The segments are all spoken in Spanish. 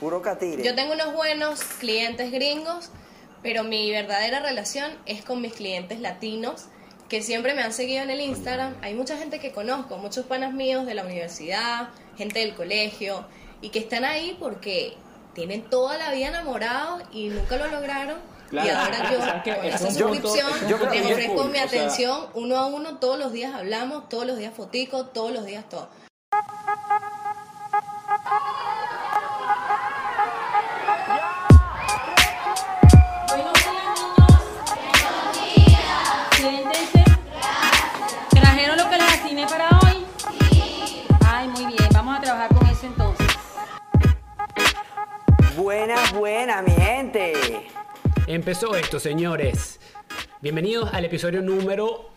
Puro catire. Yo tengo unos buenos clientes gringos, pero mi verdadera relación es con mis clientes latinos que siempre me han seguido en el Instagram. Hay mucha gente que conozco, muchos panas míos de la universidad, gente del colegio, y que están ahí porque tienen toda la vida enamorados y nunca lo lograron. Claro, y ahora yo, con Es esa suscripción, punto les bien ofrezco cool, mi sea- atención uno a uno, todos los días hablamos, todos los días foticos, todos los días todo. Buenas, mi gente. Empezó esto, señores. Bienvenidos al episodio número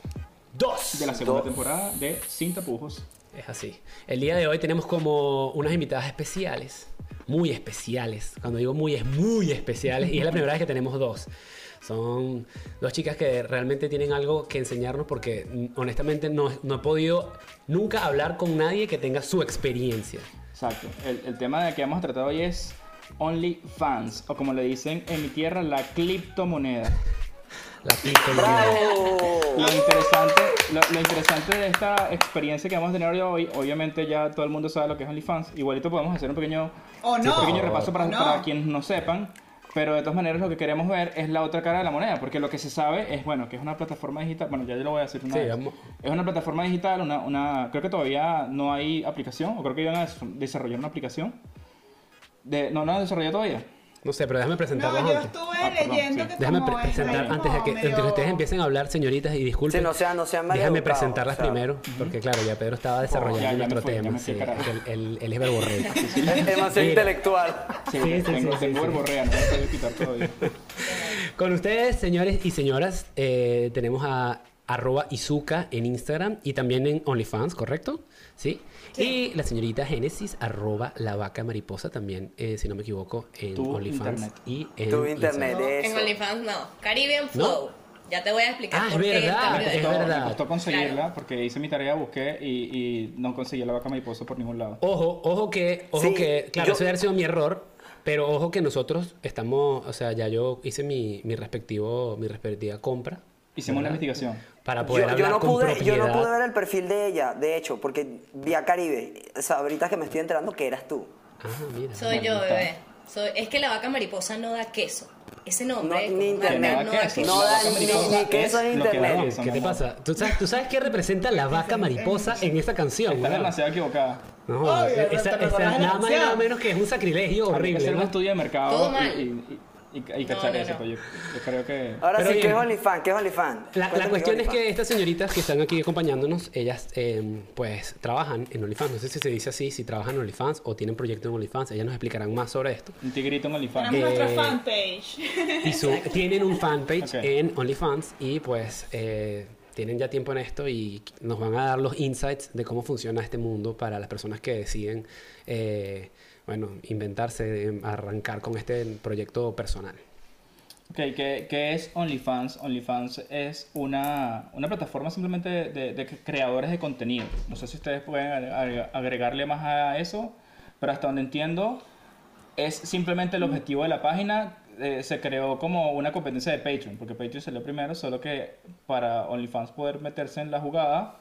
2. De la segunda Dos. temporada de Sin Tapujos. Es así. El día de hoy tenemos como unas invitadas especiales. Muy especiales. Cuando digo muy, es muy especiales. Y es la primera vez que tenemos dos. Son dos chicas que realmente tienen algo que enseñarnos porque mm, honestamente no, no he podido nunca hablar con nadie que tenga su experiencia. Exacto. El, el tema de que vamos a tratar hoy es OnlyFans, o como le dicen en mi tierra, la criptomoneda. La criptomoneda. Lo interesante, lo, lo interesante de esta experiencia que vamos a tener hoy, obviamente ya todo el mundo sabe lo que es OnlyFans. Igualito podemos hacer un pequeño, ¿O un no? pequeño repaso para, ¿O no? para quienes no sepan. Pero de todas maneras lo que queremos ver es la otra cara de la moneda, porque lo que se sabe es, bueno, que es una plataforma digital, bueno, ya yo lo voy a decir una Sí, vez. vamos. Es una plataforma digital, una, una, creo que todavía no hay aplicación, o creo que iban a des- desarrollar una aplicación. De, no, no han desarrollado todavía. No sé, pero déjame presentarlas No, yo antes. estuve Ah, perdón, leyendo sí. que Déjame como pre- es presentar antes de que, medio- que ustedes empiecen a hablar, señoritas, y disculpen. Sí, no sean- no sean Déjame maleducados, presentarlas o sea. primero, porque claro, ya Pedro estaba desarrollando ya, ya me nuestro fui, ya tema. me fui, sí, carajo. él, él- él es verborrego. Es demasiado Mira. intelectual. Sí, Sí, sí, tengo, sí, tengo sí. verborrea, no me puedo quitar todavía. Con ustedes, señores y señoras, eh, tenemos a arroba Izuka en Instagram y también en OnlyFans, ¿correcto? ¿Sí? Y la señorita Génesis, arroba la vaca mariposa también, eh, si no me equivoco, en Tu OnlyFans internet. y en Tu internet, En. OnlyFans no, Caribbean Flow. Ya te voy a explicar Ah, es qué verdad, es Me costó- nombre. verdad. Me costó conseguirla porque hice mi tarea, busqué y, y no conseguí la vaca mariposa por ningún lado. Ojo, ojo que, ojo Sí, que, claro, yo- eso debe haber sido mi error, pero ojo que nosotros estamos, o sea, ya yo hice mi, mi respectivo, mi respectiva compra Hicimos una ¿verdad? investigación. Para Yo, poder yo hablar no con pude, propiedad. yo no pude ver el perfil de ella, de hecho, porque vi a Caribe. O sea, ahorita que me estoy enterando que eras tú. Ah, mira. Soy yo, gusta. bebé. Soy, es que la vaca mariposa no da queso. Ese nombre. No, ni internet. no da queso. No da ni- ni queso es en internet. ¿Qué mi te pasa? ¿Tú sabes, ¿Tú sabes qué representa la vaca mariposa en esa canción? Está demasiado equivocada. No, Ay, esa, esa- nada más y nada menos que es un sacrilegio horrible. hacer un estudio de mercado Todo y- mal. y, y, y, y No, cachar no, eso. no. yo, yo creo que... Ahora Pero sí, ¿qué es OnlyFans? ¿Qué es OnlyFans? La, cuestión es que estas señoritas que están aquí acompañándonos, ellas eh, pues trabajan en OnlyFans. No sé si se dice así, si trabajan en OnlyFans o tienen proyecto en OnlyFans. Ellas nos explicarán más sobre esto. Un tigrito en OnlyFans. Tenemos Eh, nuestra fanpage. Y su- tienen un fanpage Ok. en OnlyFans y pues eh, tienen ya tiempo en esto y nos van a dar los insights de cómo funciona este mundo para las personas que deciden, eh, bueno, inventarse, arrancar con este proyecto personal. Ok, ¿qué, qué es OnlyFans? OnlyFans es una, una plataforma simplemente de, de- creadores de contenido. No sé si ustedes pueden agre- agregarle más a eso, pero hasta donde entiendo, es simplemente el objetivo de la página. eh, se creó como una competencia de Patreon, porque Patreon salió primero, solo que para OnlyFans poder meterse en la jugada,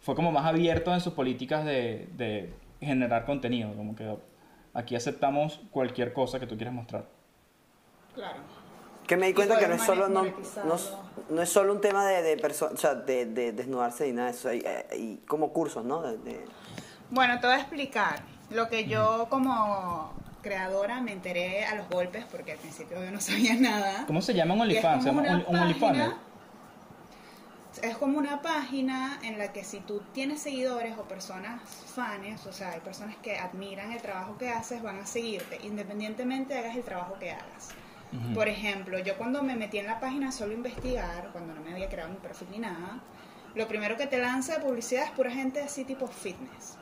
fue como más abierto en sus políticas de, de generar contenido. Como que aquí aceptamos cualquier cosa que tú quieras mostrar. Claro. Que me di cuenta que no es solo, no, no, no es solo un tema de, de, perso- o sea, de, de desnudarse y nada de eso. Hay, hay como cursos, ¿no? De- de- Bueno, te voy a explicar lo que yo como creadora me enteré a los golpes porque al principio yo no sabía nada. ¿Cómo se llama un OnlyFans? ¿Se como llama una un, un OnlyFans? Es como una página en la que si tú tienes seguidores o personas fans, o sea, hay personas que admiran el trabajo que haces, van a seguirte, independientemente hagas el trabajo que hagas. Por ejemplo, yo cuando me metí en la página solo a investigar, cuando no me había creado mi perfil ni nada, lo primero que te lanza de publicidad es pura gente así tipo fitness.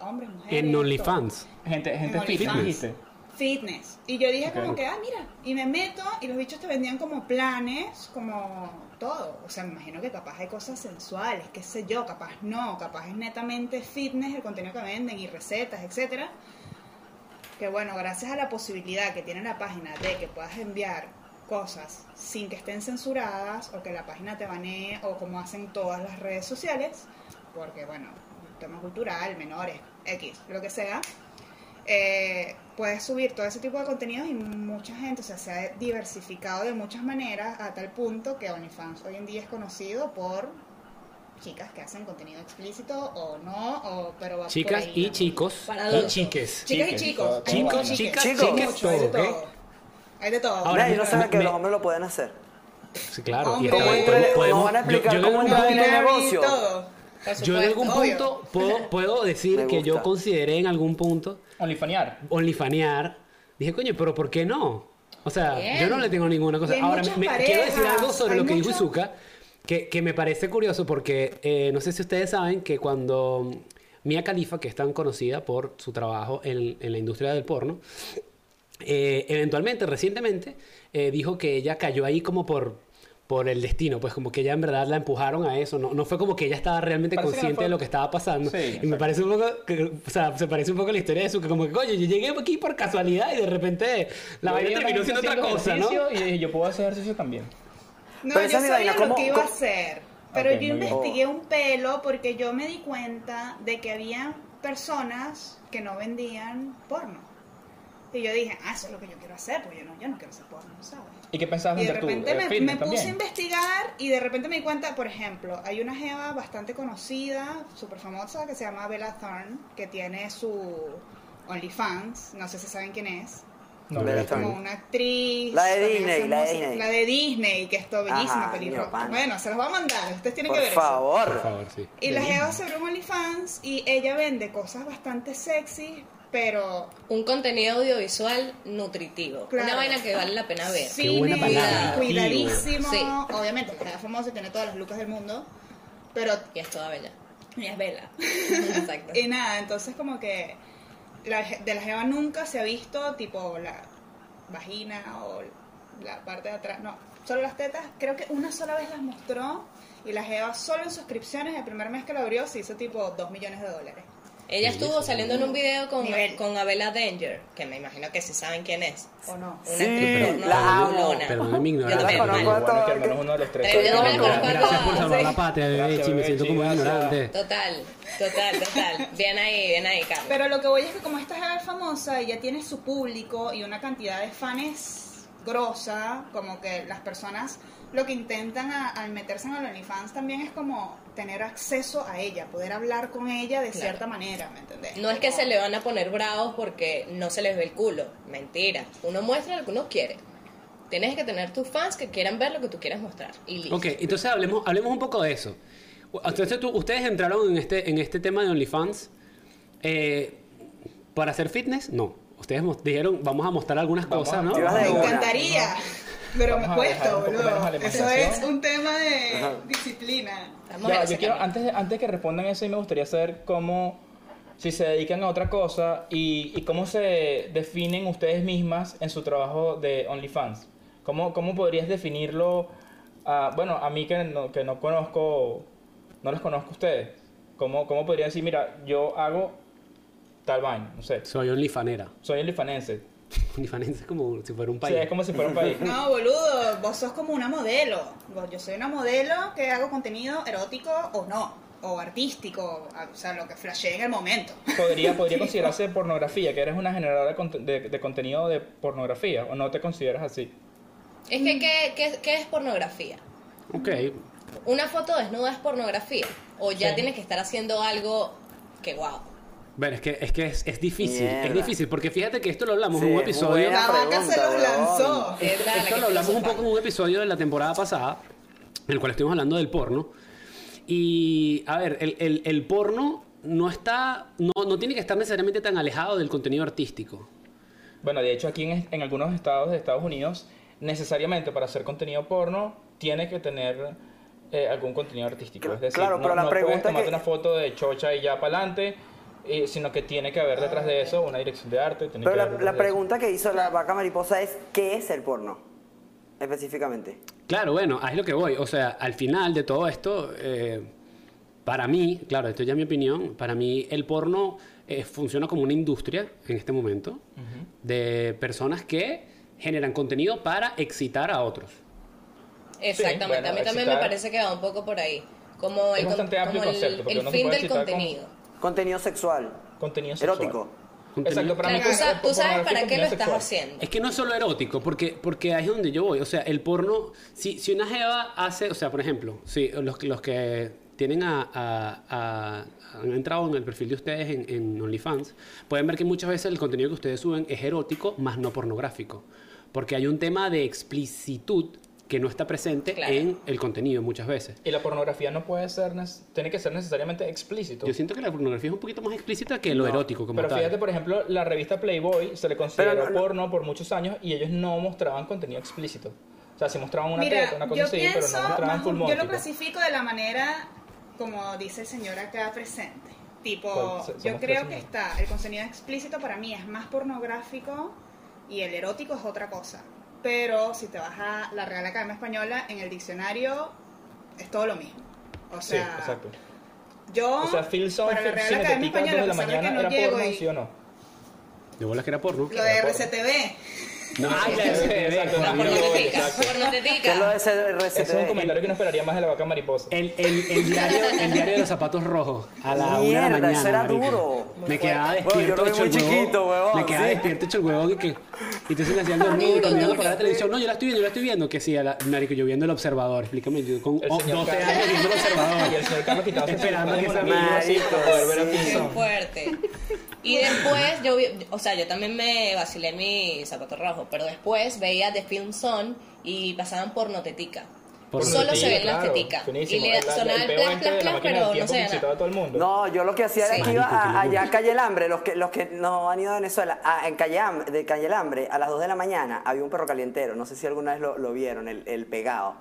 Hombres, mujeres. En. OnlyFans. Gente, gente En fit, OnlyFans. Fitness. Y yo dije como que, ah, mira, y me meto y los bichos te vendían como planes, como todo. O sea, me imagino que capaz hay cosas sensuales, qué sé yo, capaz no, capaz es netamente fitness el contenido que venden y recetas, etcétera. que bueno, gracias a la posibilidad que tiene la página de que puedas enviar cosas sin que estén censuradas o que la página te banee o como hacen todas las redes sociales, porque bueno, tema cultural, menores, X, lo que sea, eh, puedes subir todo ese tipo de contenidos y mucha gente, o sea, se ha diversificado de muchas maneras a tal punto que OnlyFans hoy en día es conocido por chicas que hacen contenido explícito o no, o, pero va por Chicas ahí y también. chicos. Para Y chiques. Chicas y chicos. todo- Chicos, muchos chicas, chiques, chicas, mucho, hay de todo, todo. Hay de todo. Ahora, Nadie no sabe me- que me- los hombres lo pueden hacer. Sí, claro. Y Hombre, está- ¿Cómo entra- podemos- nos van a explicar yo- yo en cómo en punto- el negocio? todo. Por Yo en algún punto puedo, puedo decir que yo consideré en algún punto Onlyfanear. onlyfanear. Dije, coño, pero ¿por qué no? O sea, Bien. yo no le tengo ninguna cosa. Ahora, me, quiero decir algo sobre hay lo que dijo Izuka, que, que me parece curioso porque eh, no sé si ustedes saben que cuando Mia Khalifa, que es tan conocida por su trabajo en, en la industria del porno, eh, eventualmente, recientemente, eh, dijo que ella cayó ahí como por, por el destino, pues como que ella en verdad la empujaron a eso, no, no fue como que ella estaba realmente Parece consciente fue- de lo que estaba pasando. Sí, y me parece un poco, que- o sea, se parece un poco a la historia de eso, que como que, coño, yo llegué aquí por casualidad y de repente la vaina terminó siendo otra cosa, ¿no? Y dije, yo puedo hacer ejercicio también. No, Pero yo sabía vaina, lo ¿cómo- que iba a hacer, pero yo investigué un pelo porque yo me di cuenta de que había personas que no vendían porno. Y yo dije, ah, eso es lo que yo quiero hacer, porque yo no, yo no quiero hacer porno, ¿sabes? ¿Y qué pensabas Y de tú? repente Eh, me, puse a investigar y de repente me di cuenta, por ejemplo, hay una jeva bastante conocida, súper famosa, que se llama Bella Thorne, que tiene su OnlyFans, no sé si saben quién es. No, Bella Es como Thorne. una actriz. La de Disney, la de Disney. La de Disney, que es todo bellísima, pelirroja. Bueno, se los voy a mandar, ustedes tienen Por que ver eso. favor. Por favor, sí. Y la jeva se abrió un OnlyFans y ella vende cosas bastante sexy, pero Un contenido audiovisual nutritivo. Claro. Una vaina que vale la pena ver. buena palabra. cuidadísimo. Sí. Obviamente, la jeva famosa y tiene todas las lucas del mundo, pero Y es toda bella. ella es vela. Exacto. Y nada, entonces como que la, de la jeva nunca se ha visto tipo la vagina o la parte de atrás, no, solo las tetas, creo que una sola vez las mostró y la jeva solo en suscripciones el primer mes que lo abrió se hizo tipo 2 millones de dólares. Ella estuvo saliendo en un video con, Nivel. con Abela Danger, que me imagino que sí saben quién es. ¿O no? Una Sí, actriz porno la amo. Yo también, La conozco mal. a Bueno, que al todo- menos uno de los tres. Pero yo también Gra- conozco a Gracias por todas, salvar sí. la patria, Gracias, Bebechi, me siento como ignorante. Total, total, total. Bien ahí, bien ahí, Carlos. Pero lo que voy es que como esta es famosa, ella tiene su público y una cantidad de fans grosa, como que las personas lo que intentan a- al meterse en el OnlyFans también es como tener acceso a ella, poder hablar con ella de Claro. cierta manera, ¿me entendés? No es que se le van a poner bravos porque no se les ve el culo. Mentira. Uno muestra lo que uno quiere. Tienes que tener tus fans que quieran ver lo que tú quieras mostrar. Y listo. Ok, entonces hablemos, hablemos un poco de eso. Entonces tú- ustedes entraron en este, en este tema de OnlyFans eh, para hacer fitness, no. Ustedes dijeron, vamos a mostrar algunas Vamos cosas, ¿no? Me encantaría, pero me a cuesta, boludo. Eso es un tema de disciplina. Ya, yo quiero, antes de, antes que respondan eso, y me gustaría saber cómo, si se dedican a otra cosa y, y cómo se definen ustedes mismas en su trabajo de OnlyFans. ¿Cómo, cómo podrías definirlo? a- bueno, a mí que no, que no conozco, no los conozco a ustedes. ¿Cómo, ¿Cómo podría decir, mira, yo hago tal vaina? No sé, Soy OnlyFanera. soy OnlyFanense. OnlyFanense es como si fuera un Sí, país. es como si fuera un país. No, boludo, vos sos como una modelo. Yo soy una modelo que hago contenido erótico o no, o artístico, o sea, lo que flashee en el momento. Podría, podría considerarse pornografía, que eres una generadora de, cont- de- de contenido de pornografía, o no te consideras así. Es que, ¿qué, qué, qué es pornografía? Ok. ¿Una foto desnuda es pornografía? ¿O ya Sí. tienes que estar haciendo algo que wow? Bueno, es que es, que es, es difícil, Mierda. es difícil, porque fíjate que esto lo hablamos Sí, en un episodio. La vaca se weón. lanzó. Es Esto lo hablamos un poco en un episodio de la temporada pasada, en el cual estuvimos hablando del porno. Y, a ver, el, el- el porno no está, no, no tiene que estar necesariamente tan alejado del contenido artístico. Bueno, de hecho aquí en, en algunos estados de Estados Unidos, necesariamente para hacer contenido porno, tiene que tener eh, algún contenido artístico. Es decir, claro, no, pero la no pregunta puedes tomarte que- una foto de chocha y ya para adelante, sino que tiene que haber detrás de eso una dirección de arte. tiene Pero que la, eso- pregunta que hizo la vaca mariposa es, ¿qué es el porno? Específicamente. Claro, bueno, ahí es lo que voy. O sea, al final de todo esto, eh, para mí, claro, esto ya es mi opinión, para mí el porno eh, funciona como una industria en este momento de personas que generan contenido para excitar a otros. Exactamente, bueno, a mí también me parece que va un poco por ahí. Como Es el, con- bastante amplio como el concepto, porque el no se fin puede del como- contenido. Sexual. Contenido sexual. Erótico. Exacto, para Claro, mí tú, sa- tú por- sabes para es qué lo estás sexual. haciendo. Es que no es solo erótico, porque, porque ahí es donde yo voy. O sea, el porno, si, si una jeva hace, o sea, por ejemplo, si los, que- los que tienen a, a- a- han entrado en el perfil de ustedes en, en OnlyFans, pueden ver que muchas veces el contenido que ustedes suben es erótico, más no pornográfico. Porque hay un tema de explicitud que no está presente Claro. en el contenido muchas veces. Y la pornografía no puede ser, tiene que ser necesariamente explícito. Yo siento que la pornografía es un poquito más explícita que lo No, erótico como Pero tal. fíjate, por ejemplo, la revista Playboy se le consideró no- porno por muchos años y ellos no mostraban contenido explícito. O sea, sí mostraban una Mira, teta, una cosa yo así, pienso, pero no mostraban full yo lo clasifico de la manera como dice el señor acá presente. Tipo, yo creo que está, el contenido explícito para mí es más pornográfico y el erótico es otra cosa. Pero si te vas a la Real Academia Española, en el diccionario es todo lo mismo. O Sí, sea, exacto. yo O sea, para la Real Academia Española, la a pesar de que mañana, no ¿era llego porno, y sí o no? De bolas que era porno. lo de Era RCTV, No, la exacto, por una. ¿Qué es un comentario que no esperaría más de la vaca mariposa. El, el, el, diario, el diario de los zapatos rojos a la una de Mierda, la mañana. eso era duro. Me quedaba Bueno, yo despierto lo muy chiquito, huevón, Me quedaba sí. despierto hecho el huevón y que. Y entonces me hacían dormir y cuando iban a la televisión. No, yo la estoy viendo, yo la estoy viendo. Que sí, a la, marico, yo viendo el observador. Explícame, yo con El oh, señor 12 Carlos. años viendo el Y el observador. señor Carlos quitándose Esperando que así Marico, fuerte. Y después yo vi, o sea, yo también me vacilé mi zapato pero después veía The Film Zone y pasaban pornotetica. Pornotetica, Solo se ven las claro, teticas. Y le sonaba el el plas, plas, pero no se todo el mundo. No, yo lo que hacía era que iba a- allá a Calle El Hambre, los que, los que no han ido a Venezuela, a- en Calle de Calle El Hambre, a las 2 de la mañana había un perro calientero, no sé si alguna vez lo, lo vieron, el, el pegado.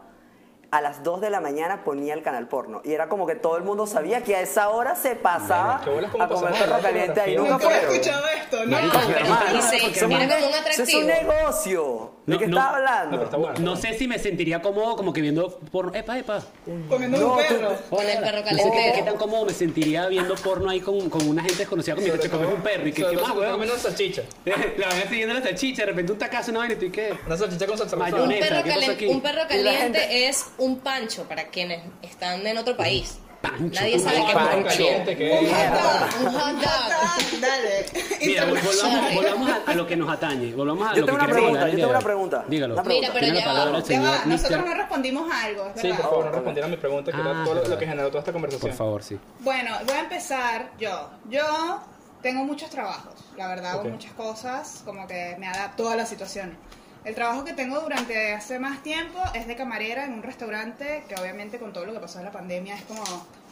A las 2 de la mañana ponía el canal porno y era como que todo el mundo sabía que a esa hora se pasaba Qué bolas como a comer perro caliente ahí. Nunca nunca he escuchado esto, ¿no? Pero hermano, y se- porque se mira somos- como un Eso es atractivo. un negocio. ¿De No, qué no. estás No, hablando? está bueno. No sé si me sentiría cómodo como que viendo porno. Epa, epa. comiendo No, un tú- perro. Con el perro No sé qué, calentero. tan cómodo me sentiría viendo porno ahí con, con una gente desconocida como que te comes un perro y que qué más, weón. una salchicha. La van siguiendo la salchicha, de repente un tacazo, una vaina y tú y qué. Una salchicha con salsa Mayonesa. Un perro, un perro caliente es un pancho para quienes están en otro país. Pancho. Nadie Un sabe qué pancho. caliente que Un es. Dale. Mira, vol- volvamos, volvamos a, a lo que nos atañe. Volvamos a Yo lo tengo que una pregunta, hablar yo tengo una pregunta. Dígalo. Una pregunta. Mira, pero ya la palabra va. el Ya señor va, nosotros no respondimos algo, es Sí, verdad. por favor, no respondieron a mi pregunta, que Ah, era todo lo, verdad. lo que generó toda esta conversación. Por favor, sí. Bueno, voy a empezar yo. Yo tengo muchos trabajos, la verdad, hago muchas cosas, como que me adapto a las situaciones. El trabajo que tengo durante hace más tiempo es de camarera en un restaurante que obviamente con todo lo que pasó en la pandemia es como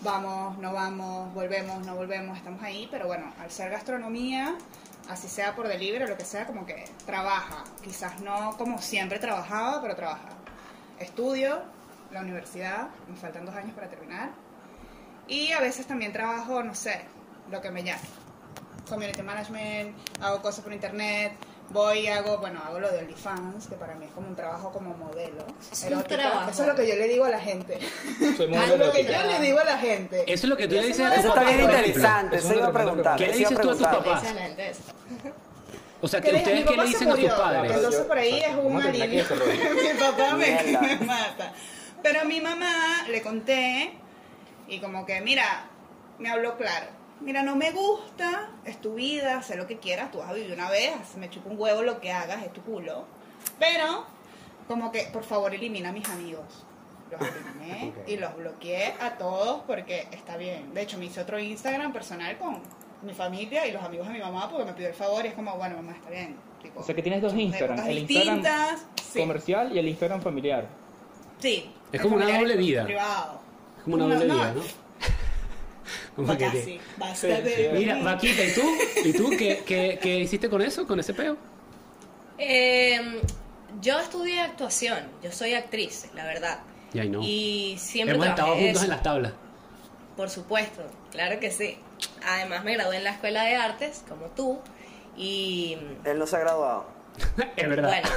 vamos, no vamos, volvemos, no volvemos, estamos ahí, pero bueno, al ser gastronomía, así sea por delivery o lo que sea, como que trabaja, quizás no como siempre trabajaba, pero trabaja. Estudio, la universidad, me faltan dos años para terminar, y a veces también trabajo, no sé, lo que me llame. Community management, hago cosas por internet, voy y hago, bueno, hago lo de OnlyFans, que para mí es como un trabajo como modelo. Es un trabajo. Eso es lo que yo le digo a la gente. Soy Es lo que yo le digo a la gente. Eso es lo que tú le dices a Eso tus está papás, bien interesante, Es eso iba a una preguntar. ¿Qué le eso dices tú a tus papás? Excelente eso. O sea, ¿Qué que le- ustedes mi qué le dicen a tus padres. Entonces por ahí es un terminar alivio. mi papá me mata. Pero a mi mamá le conté y como que, mira, me habló claro. Mira, no me gusta, es tu vida, sé lo que quieras, tú vas a vivir una vez, me chupa un huevo lo que hagas, es tu culo. Pero, como que, por favor, elimina a mis amigos. Los eliminé y los bloqueé a todos porque está bien. De hecho, me hice otro Instagram personal con mi familia y los amigos de mi mamá porque me pidió el favor y es como, bueno, mamá, está bien. Tipo, O sea que tienes dos Instagram, el Instagram sí. comercial y el Instagram familiar. Sí. Es como una doble vida. Privado. Es como una doble No, vida, no. Como que- basta Sí, de- sí. Mira, Vaquita, ¿y tú? ¿Y tú qué, qué, qué hiciste con eso, con ese peo? Eh, yo estudié actuación, yo soy actriz, la verdad. Y ahí no. Y siempre Hemos estado juntos en las tablas. Por supuesto, claro que sí. Además me gradué en la Escuela de Artes, como tú, y Él no se ha graduado. es verdad. bueno.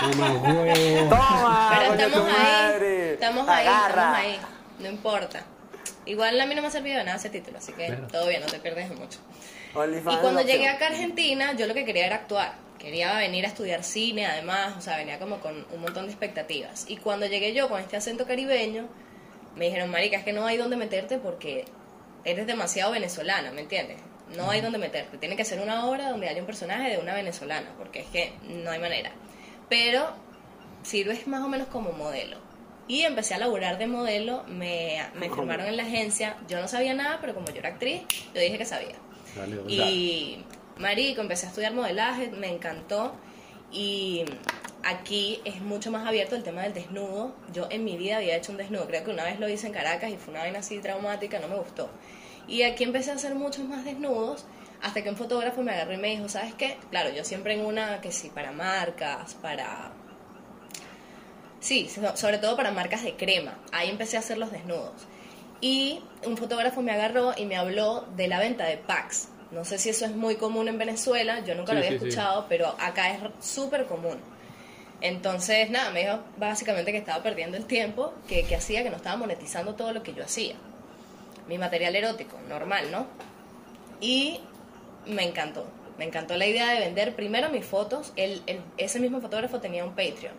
¡Toma! pero estamos ahí, madre! estamos ahí, estamos ahí, no importa. Igual a mí no me ha servido de nada ese título, así que todo bien, no te pierdes de mucho. Y cuando llegué acá a Argentina, yo lo que quería era actuar. Quería venir a estudiar cine, además, o sea, venía como con un montón de expectativas. Y cuando llegué yo con este acento caribeño, me dijeron, marica, es que no hay dónde meterte porque eres demasiado venezolana, ¿me entiendes? No hay dónde meterte. Tiene que ser una obra donde haya un personaje de una venezolana, porque es que no hay manera. Pero sirves más o menos como modelo. Y empecé a laburar de modelo, me, me firmaron en la agencia. Yo no sabía nada, pero como yo era actriz, yo dije que sabía. Dale. Y marico, empecé a estudiar modelaje, me encantó y aquí es mucho más abierto el tema del desnudo. Yo en mi vida había hecho un desnudo, creo que una vez lo hice en Caracas y fue una vaina así traumática, no me gustó. Y aquí empecé a hacer muchos más desnudos hasta que un fotógrafo me agarró y me dijo, ¿sabes qué? Claro, yo siempre en una que sí, para marcas, para... Sí, so- sobre todo para marcas de crema. Ahí empecé a hacer los desnudos. Y un fotógrafo me agarró y me habló de la venta de packs. No sé si eso es muy común en Venezuela, yo nunca Sí, lo había sí, sí. escuchado, pero acá es súper común. Entonces, nada, me dijo básicamente que estaba perdiendo el tiempo, que, que hacía, que no estaba monetizando todo lo que yo hacía. Mi material erótico, normal, ¿no? Y me encantó. Me encantó la idea de vender primero mis fotos. Él- ese mismo fotógrafo tenía un Patreon.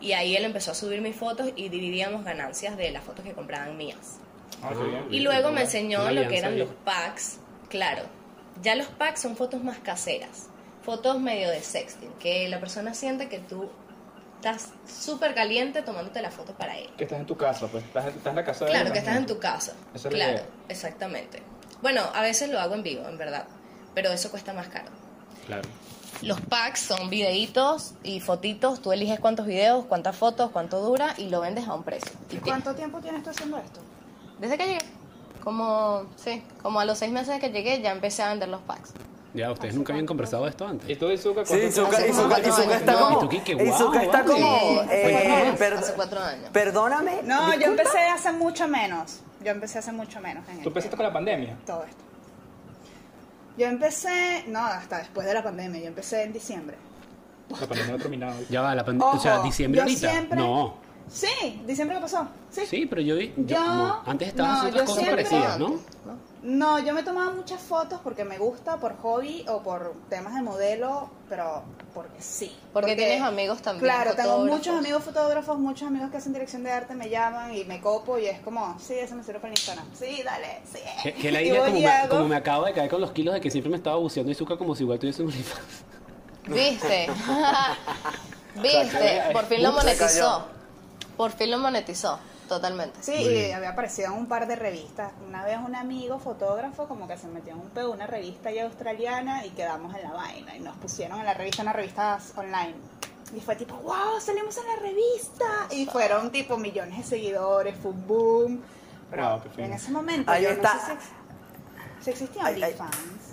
Y ahí él empezó a subir mis fotos y dividíamos ganancias de las fotos que compraban mías. Ah, bien. Y luego me enseñó lo que eran los packs. Claro, ya los packs son fotos más caseras. Fotos medio de sexting, que la persona siente que tú estás súper caliente tomándote la foto para él. Que estás en tu casa, pues. Estás, estás en la casa de Claro, que estás en tu casa. Esa es la claro, exactamente. Bueno, a veces lo hago en vivo, en verdad, pero eso cuesta más caro. Claro. Los packs son videitos y fotitos, tú eliges cuántos videos, cuántas fotos, cuánto dura y lo vendes a un precio. ¿Y cuánto tiempo tienes tú haciendo esto? Desde que llegué, como, sí, como a los seis meses que llegué ya empecé a vender los packs. Ya, ustedes nunca habían conversado de esto antes. ¿Y tú, Izuka, Sí, Izuka, Izuka, cuatro Izuka está como. Izuka está como. Eh, hace cuatro años, per- hace cuatro años. Perdóname. No, yo empecé hace mucho menos. Yo empecé hace mucho menos en ¿Tú empezaste con la pandemia? todo esto. Yo empecé, no, hasta después de la pandemia, yo empecé en diciembre. La pandemia no ha terminado. Ya va, la pandemia. O sea, diciembre yo ahorita. siempre- No. Sí, diciembre que pasó. Sí. Sí, pero yo. Yo, Yo- no, antes estabas no, haciendo otras cosas siempre- parecidas, ¿no? No, yo me tomaba muchas fotos porque me gusta, por hobby o por temas de modelo, pero porque sí. Porque tienes amigos también Claro, tengo muchos amigos fotógrafos, muchos amigos que hacen dirección de arte, me llaman y me copo y es como, sí, eso me sirve para el Instagram. Sí, dale, sí. Que, que la Y idea, como y me, hago. como me acabo de caer con los kilos de que siempre me estaba buceando Izuka como si igual tuviese un OnlyFans. ¿Viste? ¿Viste? Por fin lo monetizó. Por fin lo monetizó, totalmente. Sí, y había aparecido en un par de revistas. Una vez un amigo fotógrafo como que se metió en un peo, una revista ya australiana y quedamos en la vaina. Y nos pusieron en la revista, una revista online. Y fue tipo, wow, salimos en la revista. Y fueron tipo millones de seguidores, fue un boom. Pero Wow, en ese momento Ahí yo está. no sé si, si existía. OnlyFans.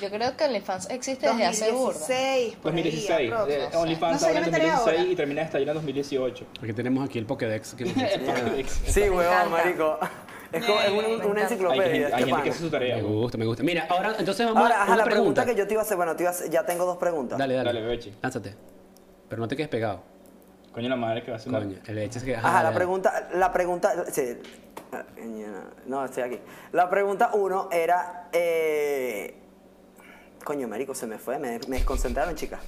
Yo creo que OnlyFans existe desde hace burda. 2016, por ahí, 2016. aprox. Eh, OnlyFans No sé, ahora yo en me enteré 2016 ahora. y termina de estallar en 2018. Porque tenemos aquí el Pokédex. que nos- Sí, huevón, encanta. marico. Es como es una, una Hay enciclopedia. gente, este hay gente que hace su tarea. me gusta, me gusta. Mira, ahora entonces vamos Ahora, a ajá, una la pregunta pregunta. que yo te iba a hacer, bueno, te iba a hacer- ya tengo dos preguntas. Dale, dale. Dale, Bechi. Lánzate. Pero no te quedes pegado. Coño la madre que va a hacer una- Coño, el hecho es que. Ajá, la pregunta, la pregunta, sí, no, estoy aquí. La pregunta uno era, eh, coño, marico, se me fue, me, me desconcentraron, chicas.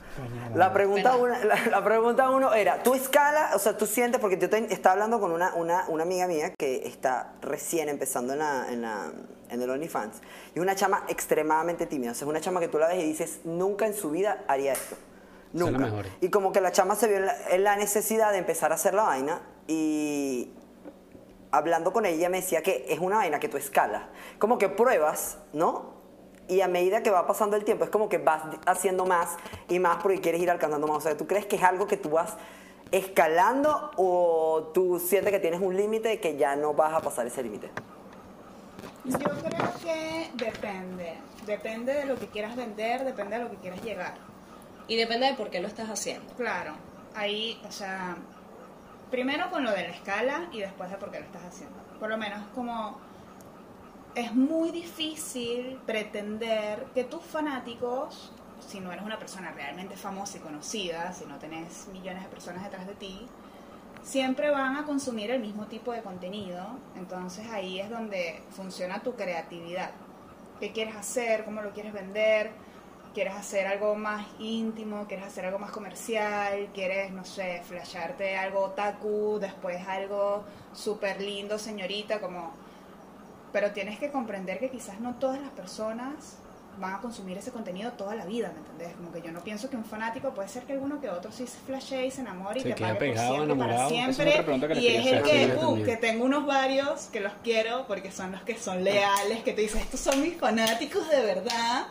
La pregunta, uno, la, la pregunta uno era, ¿tú escala, o sea, tú sientes, porque yo te- estaba hablando con una, una, una amiga mía que está recién empezando en, la, en, la, en el OnlyFans, y es una chama extremadamente tímida, o sea, es una chama que tú la ves y dices, nunca en su vida haría esto. Nunca. Y como que la chama se vio en la, en la necesidad de empezar a hacer la vaina y hablando con ella me decía que es una vaina que tú escalas. Como que pruebas, ¿no? Y a medida que va pasando el tiempo es como que vas haciendo más y más porque quieres ir alcanzando más. O sea, ¿tú crees que es algo que tú vas escalando o tú sientes que tienes un límite y que ya no vas a pasar ese límite? Yo creo que depende. Depende de lo que quieras vender, depende de lo que quieras llegar. Y depende de por qué lo estás haciendo. Claro, ahí, o sea, primero con lo de la escala y después de por qué lo estás haciendo. Por lo menos como es muy difícil pretender que tus fanáticos, si no eres una persona realmente famosa y conocida, si no tenés millones de personas detrás de ti, siempre van a consumir el mismo tipo de contenido. Entonces ahí es donde funciona tu creatividad. ¿Qué quieres hacer? ¿Cómo lo quieres vender? ¿Quieres hacer algo más íntimo? ¿Quieres hacer algo más comercial? ¿Quieres, no sé, flasharte algo otaku? Después algo súper lindo, señorita, como... Pero tienes que comprender que quizás no todas las personas van a consumir ese contenido toda la vida, ¿me entendés? Como que yo no pienso que un fanático puede ser que alguno que otro sí se flashee y se enamore y Se te queda pague por pegado, siempre, para es siempre. que y es el que, uh, que tengo unos varios que los quiero porque son los que son leales, que te dicen, estos son mis fanáticos de verdad,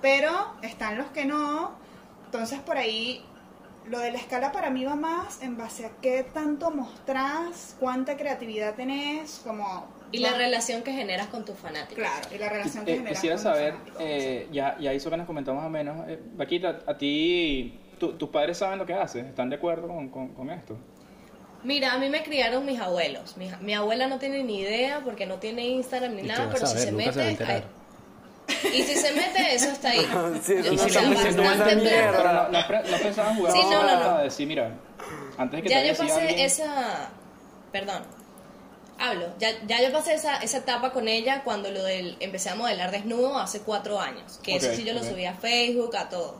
pero están los que no. Entonces por ahí lo de la escala para mí va más en base a qué tanto mostrás, cuánta creatividad tenés, como... Y la relación que generas con tus fanáticos. Claro, y la relación que Eh, generas quisiera con saber, eh, ya, ya hizo que nos comentamos más o menos, eh, Vaquita, a ti, tu- tus padres saben lo que haces, ¿están de acuerdo con, con- con esto? Mira, a mí me criaron mis abuelos. Mi, mi abuela no tiene ni idea porque no tiene Instagram ni ¿Y qué nada, pero si ver? se mete. se Y si se mete, eso está ahí. Sí, Yo no no no, no, pensaban jugar Sí, no, no, no. a decir, mira, antes de que Ya te yo pasé alguien- esa. Perdón. Hablo. Ya, ya yo pasé esa, esa etapa con ella cuando lo del empecé a modelar desnudo hace cuatro años. Que eso sí yo lo subí a Facebook, a todo.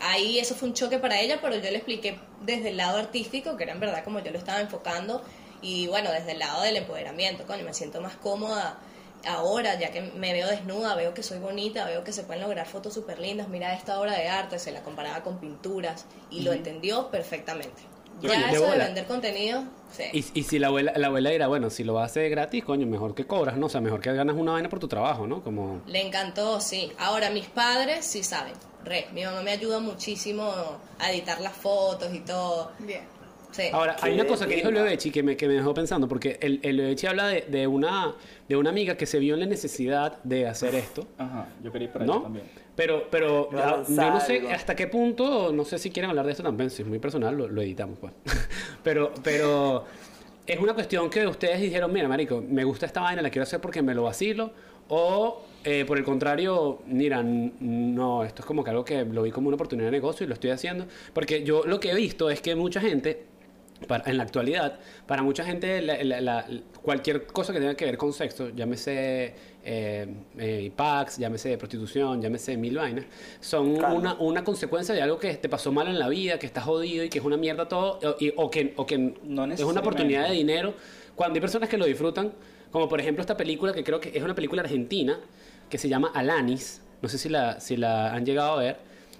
Ahí eso fue un choque para ella, pero yo le expliqué desde el lado artístico, que era en verdad como yo lo estaba enfocando. Y bueno, desde el lado del empoderamiento, coño, me siento más cómoda ahora, ya que me veo desnuda, veo que soy bonita, veo que se pueden lograr fotos súper lindas. Mira esta obra de arte, se la comparaba con pinturas y lo entendió perfectamente. Ya eso de vender contenido, sí. Y, y si la abuela, la abuela dirá, bueno, si lo hace gratis, coño, mejor que cobras, ¿no? O sea, mejor que ganas una vaina por tu trabajo, ¿no? Como... Le encantó, sí. Ahora, mis padres sí saben. Re, mi mamá me ayuda muchísimo a editar las fotos y todo. Bien. Sí. Ahora, hay una cosa que dijo. Leovechi que me, que me dejó pensando, porque el, el Leovechi habla de, de una, de una amiga que se vio en la necesidad de hacer esto, Ajá, yo quería ir para allá ¿no? también. Pero, pero ah, yo no sé hasta qué punto, no sé si quieren hablar de esto también, si es muy personal, lo, lo editamos, pues. pero, pero es una cuestión que ustedes dijeron, mira, marico, me gusta esta vaina, la quiero hacer porque me lo vacilo, o eh, por el contrario, mira, no, esto es como que algo que lo vi como una oportunidad de negocio y lo estoy haciendo, porque yo lo que he visto es que mucha gente para- en la actualidad, para mucha gente, la- la- la- cualquier cosa que tenga que ver con sexo, llámese eh, eh, packs, llámese prostitución, llámese mil vainas, son Claro. una, una consecuencia de algo que te pasó mal en la vida, que estás jodido y que es una mierda todo, o, y- o que, o que No es una oportunidad de dinero, cuando hay personas que lo disfrutan, como por ejemplo esta película que creo que es una película argentina, que se llama Alanis, no sé si la, si la han llegado a ver,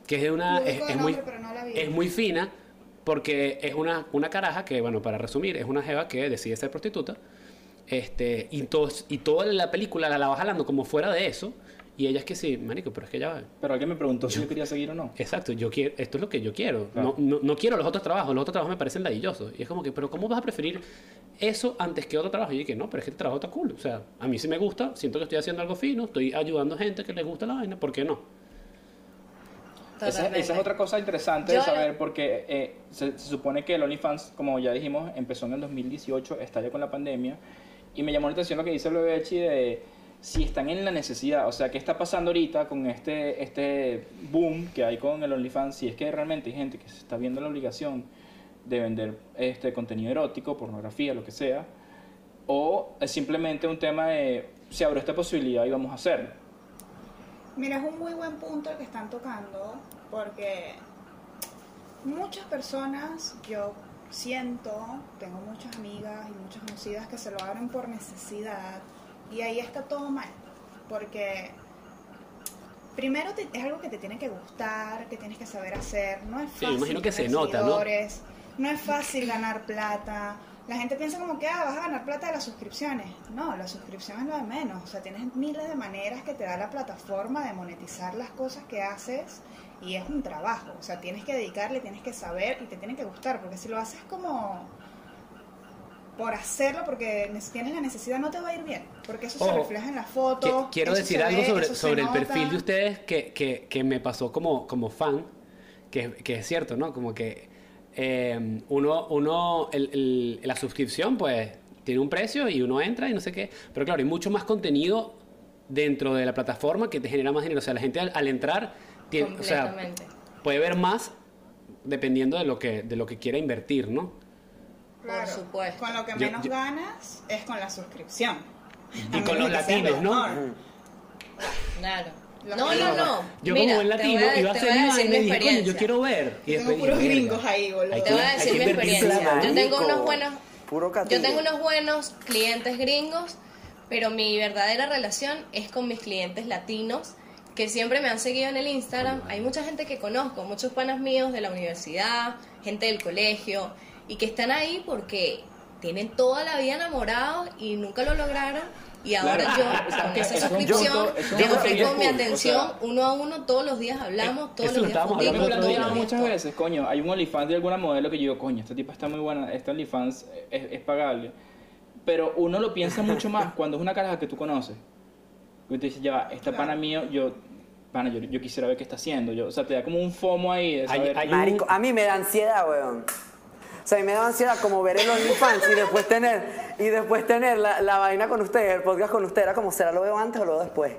que es de una... Es, es muy, no es muy fina porque es una, una caraja que, bueno, para resumir, es una jeva que decide ser prostituta. Este, y, tos- y toda la película la, la va jalando como fuera de eso. Y ella es que sí, marico, pero es que ya va. Pero alguien me preguntó si yo quería seguir o no. Exacto, yo quiero, esto es lo que yo quiero. Claro. No, no, no quiero los otros trabajos, los otros trabajos me parecen ladillosos. Y es como que, pero ¿cómo vas a preferir eso antes que otro trabajo? Y yo dije, no, pero es que el trabajo está cool. O sea, a mí sí me gusta, siento que estoy haciendo algo fino, estoy ayudando a gente que les gusta la vaina, ¿por qué no? Esa, es otra cosa interesante Yo de lo- saber porque eh, se, se supone que el OnlyFans, como ya dijimos, empezó en el 2018, estalló con la pandemia. Y me llamó la atención lo que dice Loevechi de si están en la necesidad, o sea, ¿qué está pasando ahorita con este, este boom que hay con el OnlyFans? Si es que realmente hay gente que se está viendo la obligación de vender este contenido erótico, pornografía, lo que sea, o es simplemente un tema de se abrió esta posibilidad y vamos a hacerlo. Mira, es un muy buen punto el que están tocando, porque muchas personas, yo siento, tengo muchas amigas y muchas conocidas que se lo abren por necesidad, y ahí está todo mal, porque primero te- es algo que te tiene que gustar, que tienes que saber hacer, no es Sí, fácil. imagino que se tener nota, ¿no? seguidores, ¿no? es fácil ganar plata. La gente piensa como que ah, vas a ganar plata de las suscripciones. No, la suscripción es lo de menos. O sea, tienes miles de maneras que te da la plataforma de monetizar las cosas que haces y es un trabajo. O sea, tienes que dedicarle, tienes que saber y te tiene que gustar. Porque si lo haces como por hacerlo, porque ne- tienes la necesidad, no te va a ir bien. Porque eso se refleja en la foto. Que- quiero decir algo ve, sobre, sobre el nota. perfil de ustedes que, que, que me pasó como, como fan, que, que es cierto, ¿no? Como que eh, uno, uno el- el- la suscripción, pues, tiene un precio y uno entra y no sé qué. Pero claro, hay mucho más contenido dentro de la plataforma que te genera más dinero. O sea, la gente al, al entrar, tiene, o sea, Completamente. puede ver más dependiendo de lo que, de lo que quiera invertir, ¿no? Claro, supuesto. Con lo que menos yo- ganas es con la suscripción. Y con los latinos, ¿no? Claro. No, no, no. Yo Mira, como buen latino a- iba a hacer mi decir vaina y mi dije, coño, yo quiero ver. Y Tengo después puros dije, gringos ahí, boludo. hay Te voy a decir mi experiencia. Yo tengo unos buenos Puro Yo tengo unos buenos clientes gringos, pero mi verdadera relación es con mis clientes latinos que siempre me han seguido en el Instagram. Hay mucha gente que conozco, muchos panas míos de la universidad, gente del colegio, y que están ahí porque tienen toda la vida enamorados y nunca lo lograron. Y ahora Claro. yo, con esa es un suscripción, un punto ofrezco mi o atención sea, uno a uno, todos los días hablamos, todos eso los lo días hablando todos los días muchas veces, coño. Hay un OnlyFans de alguna modelo que yo digo, coño, esta tipa está muy buena, este OnlyFans es, es pagable. Pero uno lo piensa mucho más cuando es una caraja que tú conoces. Y tú dices, ya, va, esta pana mío, yo, pana, yo, yo quisiera ver qué está haciendo. Yo, o sea, te da como un fomo ahí de Hay- saber. hay- Marico, a mí me da ansiedad, weón. O sea, a mí me da ansiedad como ver el OnlyFans y después tener, y después tener la, la vaina con ustedes, el podcast con ustedes. Era como, ¿será lo veo antes o lo veo después?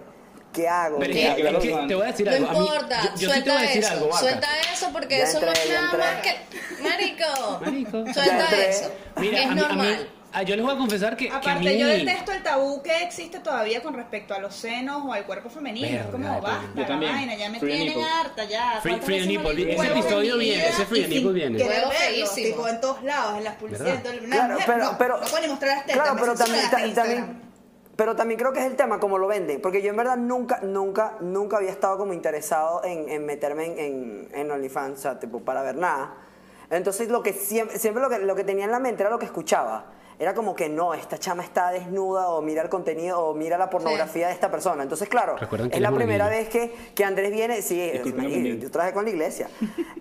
¿Qué hago? Pero ¿Qué es hago? que- es que te voy a decir No algo. a mí- importa, yo, yo sí te suelta voy a decir eso, algo, suelta eso porque Ya eso no es nada entré. más que... Marico, Marico. Suelta eso, Mira, es a mí, a mí- normal. Ah, yo les voy a confesar que, que a Aparte, mí... yo detesto el tabú que existe todavía con respecto a los senos o al cuerpo femenino. Es como, basta, la vaina, ya me Free tienen nipple. harta, ya. Free- ¿Cuántas free nipple, ese en episodio viene, ese free nipple viene. verlos, feísimo. tipo, en todos lados, en las publicidades. Todo- Una Claro, mujer, pero- no, pero- no puede ni mostrar las tetas, Claro, pero también, en también, pero también creo que es el tema, como lo venden. Porque yo en verdad nunca, nunca, nunca había estado como interesado en, en meterme en, en, en OnlyFans, o sea, tipo, para ver nada. Entonces, lo que siempre, siempre lo que, lo que tenía en la mente era lo que escuchaba. Era como que no, esta chama está desnuda o mira el contenido o mira la pornografía de esta persona. Entonces, claro, es la primera vez que, que Andrés viene, sí, Miguel. yo traje con la iglesia.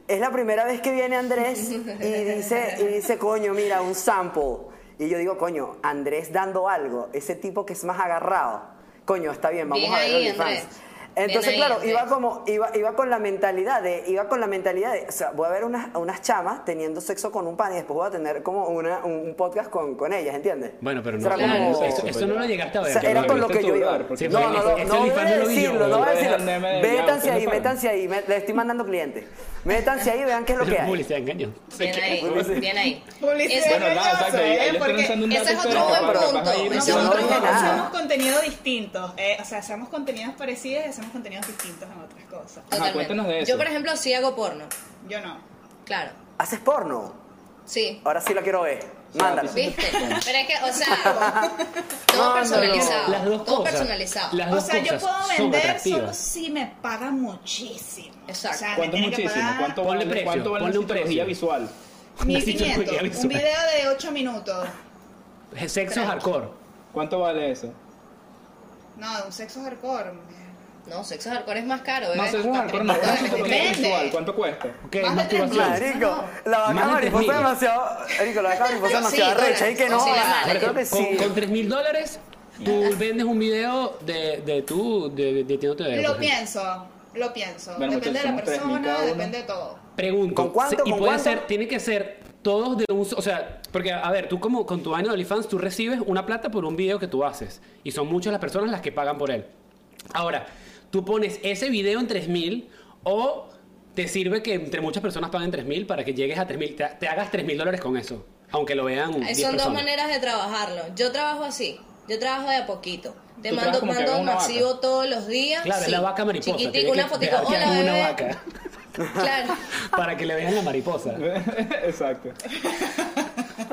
es la primera vez que viene Andrés y dice, y dice, coño, mira, un sample. Y yo digo, coño, Andrés dando algo, ese tipo que es más agarrado. Coño, está bien, vamos Bien a ver ahí, OnlyFans. Andrés. Entonces, ahí, claro, iba Andrés. como, iba, iba con la mentalidad de, iba con la mentalidad de, o sea, voy a ver unas, unas chamas teniendo sexo con un pan y después voy a tener como una, un podcast con, con ellas, ¿entiendes? Bueno, pero no, Era Claro. como- eso, eso no lo llegaste a o ver. sea, yo era con lo que yo iba. porque- No, no, no, no voy a decirlo, no voy a decirlo. Métanse ahí, no métanse ahí, le estoy mandando clientes. Métanse ahí y vean qué es lo que hay. publicidad engaño. Bien ahí, bien ahí. Publicidad Ese- Bueno, nada, exacto. ¿eh? Porque ese es otro buen punto, Nosotros hacemos contenido distintos, eh, o sea, hacemos contenidos parecidos y hacemos contenidos distintos en otras cosas. Cuéntanos de eso. Yo, por ejemplo, sí hago porno. Yo no. Claro. ¿Haces porno? Sí. Ahora sí la quiero ver. Mándalo. ¿Viste? Pero es que, o sea, todo personalizado. Las dos todo cosas. personalizado. Las O sea, yo puedo vender solo si me pagan muchísimo. Exacto. O sea, me ¿Cuánto que muchísimo? pagar ¿Cuánto Ponle vale, precio, cuánto vale ponle un precio. visual? 1500, Psicología un video de 8 minutos. Sexo hardcore. ¿Cuánto vale eso? No, un sexo hardcore. No, sexo hardcore es más caro, No sé, eso es hardcore, no. Depende. ¿cuánto cuesta? Ok, Más de masturbación. tres mil. Marico, la vaca mariposa 3.000. es demasiado. Marico, la vaca mariposa es demasiado dólares. recha. Y que no, creo que Con, sí. con 3 mil dólares, tú vendes un video de, de tú, de, de de Lo pienso, lo pienso. Bueno, depende de la muchachos, somos 3.000 cada persona, depende de todo. Pregunto. ¿Con cuánto? Y ¿Con puede cuánto? ser, tiene que ser todos de un... O sea, porque, a ver, tú como con tu vaina de OnlyFans, tú recibes una plata por un video que tú haces. Y son muchas las personas las que pagan por él. Ahora, tú pones ese video en 3000 o te sirve que entre muchas personas paguen 3000 para que llegues a 3000, te, te hagas 3000 dólares con eso. Aunque lo vean 10 Son dos maneras de trabajarlo. Yo trabajo así. Yo trabajo de a poquito. Te mando, mando vaca. todos los días. Claro, es la vaca mariposa. Chiquitico, una fotico. Hola, hagan una bebé. vaca Claro. para que le vean la mariposa. Exacto.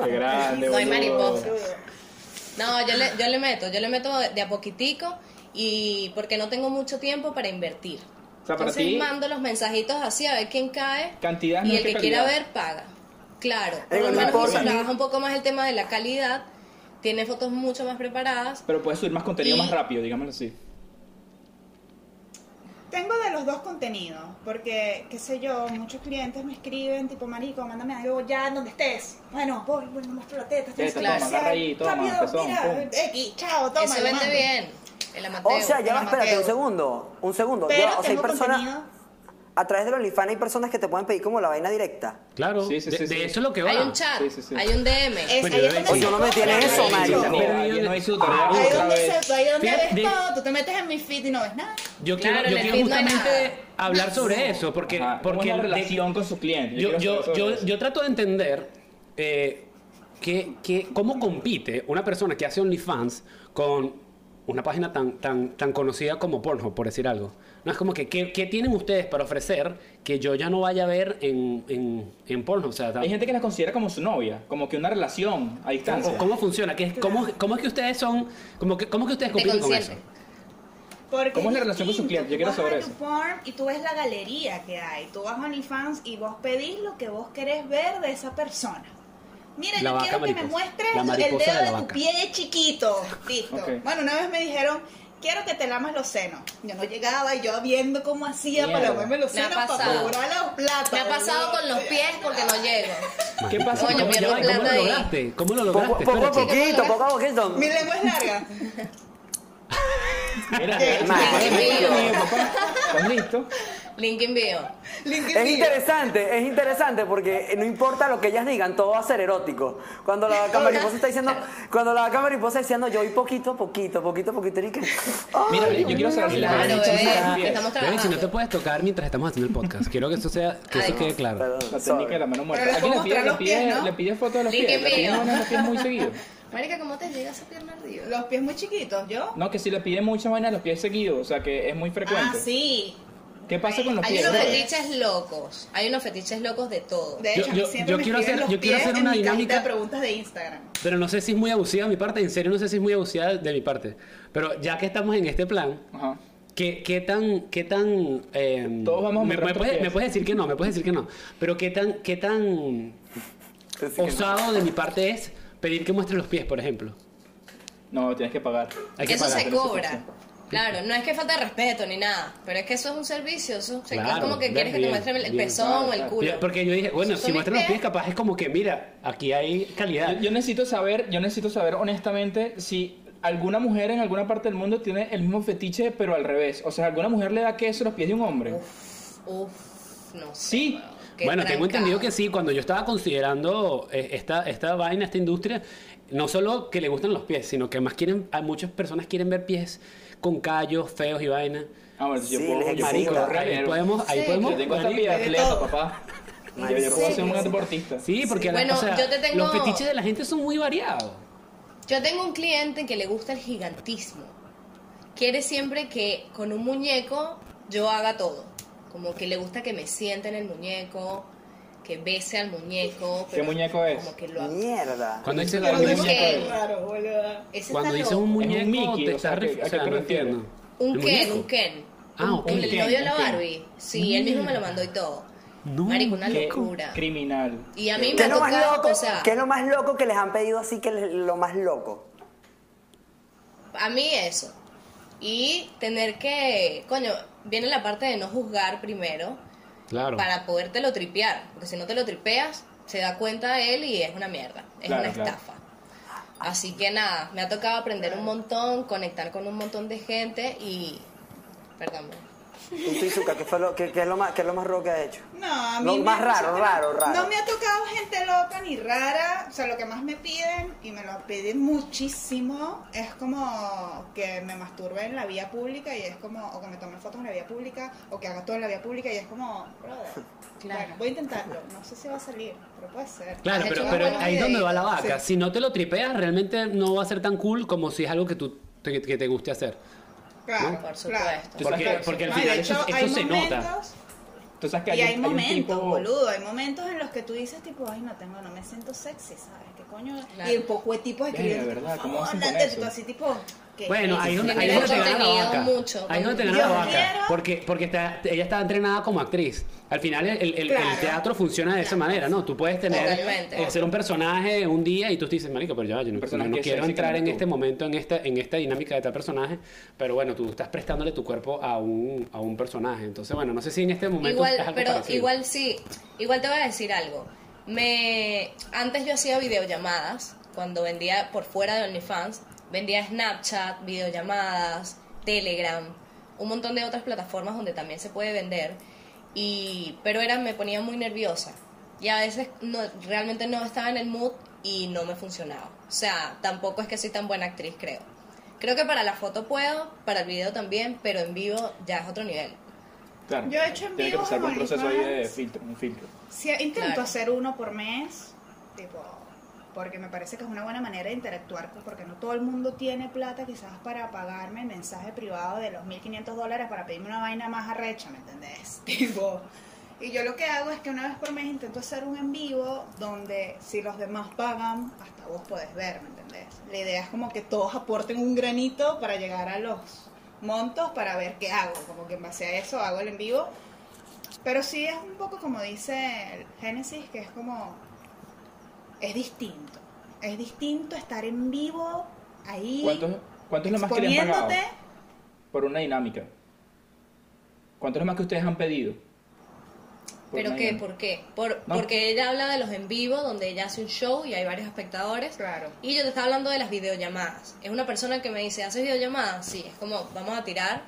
Qué grande, Soy boludo. mariposa. No, yo le, yo le meto, yo le meto de, de a poquitico y porque no tengo mucho tiempo para invertir. O sea, para Entonces ti- mando los mensajitos así a ver quién cae Cantidad y no el es que que quiera ver paga. Claro, por lo no menos trabaja un poco más el tema de la calidad, tiene fotos mucho más preparadas. Pero puedes subir más contenido Y- más rápido, digámoslo así. Tengo de los dos contenidos, porque, qué sé yo, muchos clientes me escriben, tipo, marico, mándame algo ya donde estés. Bueno, voy, voy, me muestro la teta, estoy centro toma, ahí, toma, Rápido, pezón, mira. X, chao, toma. eso vende bien. El amateo. O sea, ya va, espérate un segundo. Un segundo. Pero Ya, o sea, hay personas. contenido. A través del OnlyFans hay personas que te pueden pedir como la vaina directa. Claro, Sí, sí, de, sí, de eso es lo que va. hay un chat, Sí, sí, sí. hay un DM. Es, Bueno, ahí yo es de- no me tiene eso, Ahí marico. No, tutorial Ah, Ahí donde, vez. se, ahí donde Fíjate, ves de- todo, tú te metes en mi feed y no ves nada. Yo Claro, quiero, yo quiero no hay justamente hablar sobre eso, porque, Ajá, ¿cómo porque es la el- de- relación con sus clientes? yo, yo, yo, trato de entender, eh, ¿qué, qué, ¿cómo compite una persona que hace OnlyFans con una página tan, tan, tan conocida como Pornhub, por decir algo? No es como que, ¿qué, qué tienen ustedes para ofrecer que yo ya no vaya a ver en, en, en Pornhub? O sea, Hay gente que las considera como su novia, como que una relación a distancia. ¿cómo, cómo funciona? ¿Qué, cómo, ¿Cómo es que ustedes son, como que, cómo que ustedes De compiten con eso? Porque ¿Cómo es la es relación con su cliente? Yo quiero Tú vas saber a tu eso. porn y tú ves la galería que hay. Tú vas a OnlyFans y vos pedís lo que vos querés ver de esa persona. Mira, La yo vaca quiero que me muestres el dedo de tu vaca. pie chiquito. Listo. Bueno, una vez me dijeron, quiero que te lamas los senos. Yo no llegaba y yo viendo cómo hacía para lavarme los senos para cobrar la plata. Me ha pasado con los pies porque no llego. ¿Qué pasa Coño, con pierdo Ya va, ¿y ¿Cómo plata lo lograste? ¿Cómo lo lograste? poco a poquito, poco a poquito. Mi lengua es larga. Mira, Link. ¿Estás listo? Link envío. Link Es interesante, es interesante porque no importa lo que ellas digan, todo va a ser erótico. Cuando la mariposa está diciendo, cuando la mariposa está diciendo, yo voy poquito a poquito, poquito a poquito, y que, ay, Mira, yo quiero saber si Claro, Bebé, si no te puedes tocar mientras estamos haciendo el podcast. Quiero que eso sea, que eso quede claro. perdón, La técnica de la mano muerta. Aquí le pide, le los pide, pies, ¿no? le pide fotos de los Link pies. De los pies muy seguido. Marica, ¿cómo te llega esa pierna arriba? Los pies muy chiquitos, ¿yo? No, que si le pide mucha vaina de los pies seguidos, o sea que es muy Ah, frecuente. sí. ¿Qué pasa con los Hay pies? unos fetiches locos. Hay unos fetiches locos de todo. De Yo- hecho, a mí yo- siempre yo me quiero escriben hacer- los yo quiero pies hacer en una mi cajita dinámica- de preguntas de Instagram. Pero no sé si es muy abusiva de mi parte, en serio no sé si es muy abusiva de mi parte. Pero ya que estamos en este plan, Ajá. ¿qué, qué tan... Qué tan eh, Todos vamos a me, mostrar me puedes, pies. me puedes decir que no, me puedes decir que no. Pero ¿qué tan, qué tan Así que no. osado de mi parte es pedir que muestre los pies, por ejemplo? No, tienes que pagar. Hay que eso pagar. se cobra. Claro, no es que falta de respeto ni nada, pero es que eso es un servicio. Eso, o sea, Claro, es como que quieres que te muestren el bien, pezón claro, o el claro. culo. Porque yo dije, bueno, si muestran los pies. capaz es como que, mira, aquí hay calidad. Yo, yo necesito saber, yo necesito saber honestamente si alguna mujer en alguna parte del mundo tiene el mismo fetiche, pero al revés. O sea, ¿alguna mujer le da queso a los pies de un hombre? Uf, no sé. Sí. Qué Bueno, tengo entendido que sí, cuando yo estaba considerando eh, esta, esta vaina, esta industria, no solo que le gustan los pies, sino que más quieren, hay muchas personas quieren ver pies con callos feos y vaina. Ah, bueno, yo Sí, puedo, yo puedo Marico, correr, ahí podemos, ahí Sí. podemos. Yo tengo esta atleta, papá. Yo, yo Sí, puedo ser sí. un deportista. Sí, porque la- Bueno, o sea, yo te tengo- los fetiches de la gente son muy variados. Yo tengo un cliente que le gusta el gigantismo. Quiere siempre que con un muñeco yo haga todo. Como que le gusta que me siente en el muñeco, que bese al muñeco. ¿Qué muñeco es? Como que lo. Mierda. Cuando dices un muñeco, Ken. Raro, boludo. Ese cuando dices un muñeco, Es un Mickey, te estás ¿a qué- ref- a o qué sea, te no entiendo. Un ¿El Ken, muñeco? un Ken. Ah, ok. El Un Ken, novio de la. Barbie. Sí, él mismo me lo mandó y todo. No, Marico, una locura. criminal. Y a mí ¿Qué me es ha tocado, loco? o sea, ¿Qué es lo más loco que les han pedido así que les- lo más loco? a mí eso. Y tener que, coño, viene la parte de no juzgar primero Claro. para podértelo tripear. Porque si no te lo tripeas, se da cuenta él y es una mierda. Es Claro, una claro. estafa. Así que nada, me ha tocado aprender un montón, conectar con un montón de gente y... Perdón. ¿Y tú, Izuka, qué, fue lo, qué, qué es lo más, qué es lo más raro que has hecho? No, a mí Lo me- más raro, raro, raro. No me ha tocado gente loca ni rara. O sea, lo que más me piden, y me lo piden muchísimo, es como que me masturbe en la vía pública y es como, o que me tome fotos en la vía pública, o que haga todo en la vía pública y es como, brother. Claro. Bueno, voy a intentarlo. No sé si va a salir, pero puede ser. Claro, pero, hecho pero ahí es donde va la vaca. sí. Si no te lo tripeas, realmente no va a ser tan cool como si es algo que, tú, que, que te guste hacer. Claro, Por supuesto. claro. Porque, porque al No, y final de eso, hecho, eso hay se nota. momentos- Tú sabes que Y hay, hay un- hay un momentos, tipo... boludo, hay momentos en los que tú dices tipo, ay no tengo, no me siento sexy, ¿sabes? ¿Qué coño? Claro. Y el poco de tipos escribiendo, Verga, ¿verdad? ¿Cómo eso? tú así tipo, ¿qué Bueno, es? ahí es donde, ahí es donde te gana la vaca. mucho, ahí es donde te con- gana la vaca. quiero- Porque, porque está, ella está entrenada como actriz. Al final el, el- el- el Claro. teatro funciona de esa manera, ¿no? Tú puedes tener, eh, ser un personaje un día y tú te dices, marico, pero ya, yo no, personaje no quiero entrar en tú". este momento, en esta, en esta dinámica de tal personaje, pero bueno, tú estás prestándole tu cuerpo a un, a un personaje. Entonces, bueno, no sé si en este momento es Igual, algo pero parecido. igual sí, igual te voy a decir algo. Me antes yo hacía videollamadas cuando vendía por fuera de OnlyFans, vendía Snapchat, videollamadas, Telegram, un montón de otras plataformas donde también se puede vender y pero era me ponía muy nerviosa y a veces no realmente no estaba en el mood y no me funcionaba. O sea, tampoco es que soy tan buena actriz, creo. Creo que para la foto puedo, para el video también, pero en vivo ya es otro nivel. Claro. Yo he hecho en Tiene que vivo pasar por un en proceso ahí de filtro, un filtro. Sí, intento Claro. hacer uno por mes, tipo, porque me parece que es una buena manera de interactuar, pues, porque no todo el mundo tiene plata quizás para pagarme el mensaje privado de los 1500 dólares para pedirme una vaina más arrecha, ¿me entendés? Tipo, y yo lo que hago es que una vez por mes intento hacer un en vivo donde si los demás pagan, hasta vos podés ver, ¿me entendés? La idea es como que todos aporten un granito para llegar a los montos para ver qué hago, como que en base a eso hago el en vivo. Pero sí es un poco como dice Génesis, que es como es distinto. Es distinto estar en vivo ahí. ¿Cuánto, cuánto es lo más que le han pagado por una dinámica? ¿Cuánto es lo más que ustedes han pedido? ¿Pero qué? ¿Por qué? Por- No. Porque ella habla de los en vivo, donde ella hace un show y hay varios espectadores. Claro. Y yo te estaba hablando de las videollamadas. Es una persona que me dice, ¿haces videollamadas? Sí, es como, vamos a tirar.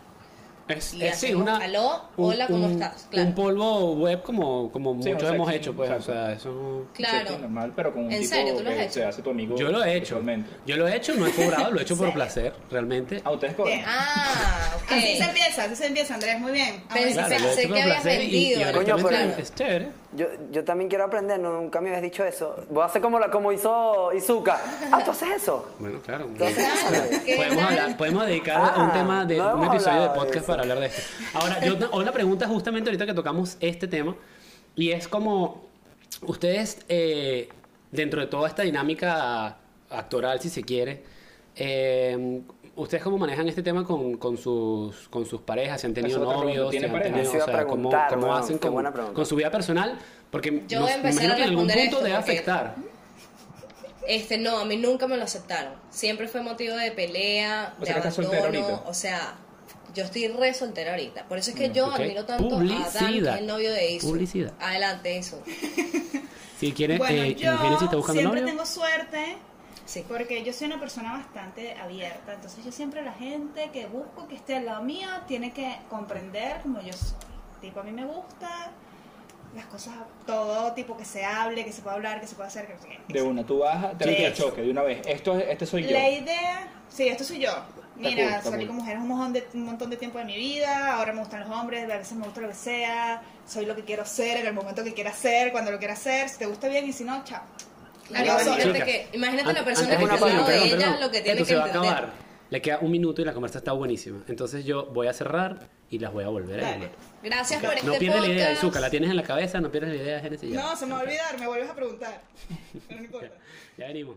Es, Y es, sí, hacemos, una, "Aló, hola, ¿cómo estás?" Claro. Un polvo web como, como Sí, muchos un hemos hecho, pues, o exacto. sea, eso... Claro. Sí, normal, pero con un ¿En tipo serio? ¿Tú lo has hecho? se hace tu amigo. Yo lo he hecho. Yo lo he hecho, no he cobrado, lo he hecho por placer, realmente. Ah, ustedes cobran. Ah, ok. Así se empieza, así se empieza, Andrés, muy bien. Pensé- Claro, he pensé por que habías y- vendido. y, Coño, honestamente pero- es chévere. Yo, yo también quiero aprender, no- nunca me habías dicho eso. Voy a hacer como, la, como hizo Izuka. Ah, ¿tú haces eso? Bueno, claro. ¿Tú haces eso? ¿Qué Podemos, hablar, podemos dedicar un Ah, tema de no un episodio de podcast para hablar de esto. Ahora, yo una pregunta justamente ahorita que tocamos este tema y es como ustedes eh, dentro de toda esta dinámica actoral, si se quiere, eh, ¿ustedes cómo manejan este tema con, con sus, con sus parejas? ¿Se han tenido novios? ¿Tiene ¿Se han pareja? tenido- Eso iba o a sea, ¿cómo, hacen con, su vida personal? Porque Yo nos- voy a me empezar imagino a que en algún responder punto debe afectar. Este, no, a mí nunca me lo aceptaron. Siempre fue motivo de pelea, O de sea, abandono. O sea, yo estoy re soltera ahorita. Por eso es que yo ok. admiro tanto a Dan, que es Publicidad. el novio de Isu. Publicidad. Adelante, Isu. Si quieres, Bueno, eh, yo Génesis está buscando siempre novio. tengo suerte Sí. porque yo soy una persona bastante abierta. Entonces yo siempre la gente que busco que esté al lado mío tiene que comprender como yo soy. Tipo, a mí me gusta las cosas, todo tipo que se hable, que se pueda hablar, que se pueda hacer, que. De una, tú bajas, te al choque de una vez. Esto, este soy yo. La idea, sí, esto soy yo. Mira, está salí cool. con mujeres un montón, de, un montón de tiempo de mi vida, ahora me gustan los hombres, a veces me gusta lo que sea, soy lo que quiero ser en el momento que quiera ser, cuando lo quiera hacer, si te gusta bien y si no, chao. Claro, imagínate que, imagínate la persona que está de perdón, ella perdón, lo que tiene esto que se va a acabar. Le queda un minuto y la conversa está buenísima. Entonces yo voy a cerrar y las voy a volver a llamar. Gracias por este No pierdes la idea, podcast. Izuka, la tienes en la cabeza, no pierdes la idea, Génesis. Ya, No, se me va a olvidar, me vuelves a preguntar. Pero no importa. ya venimos.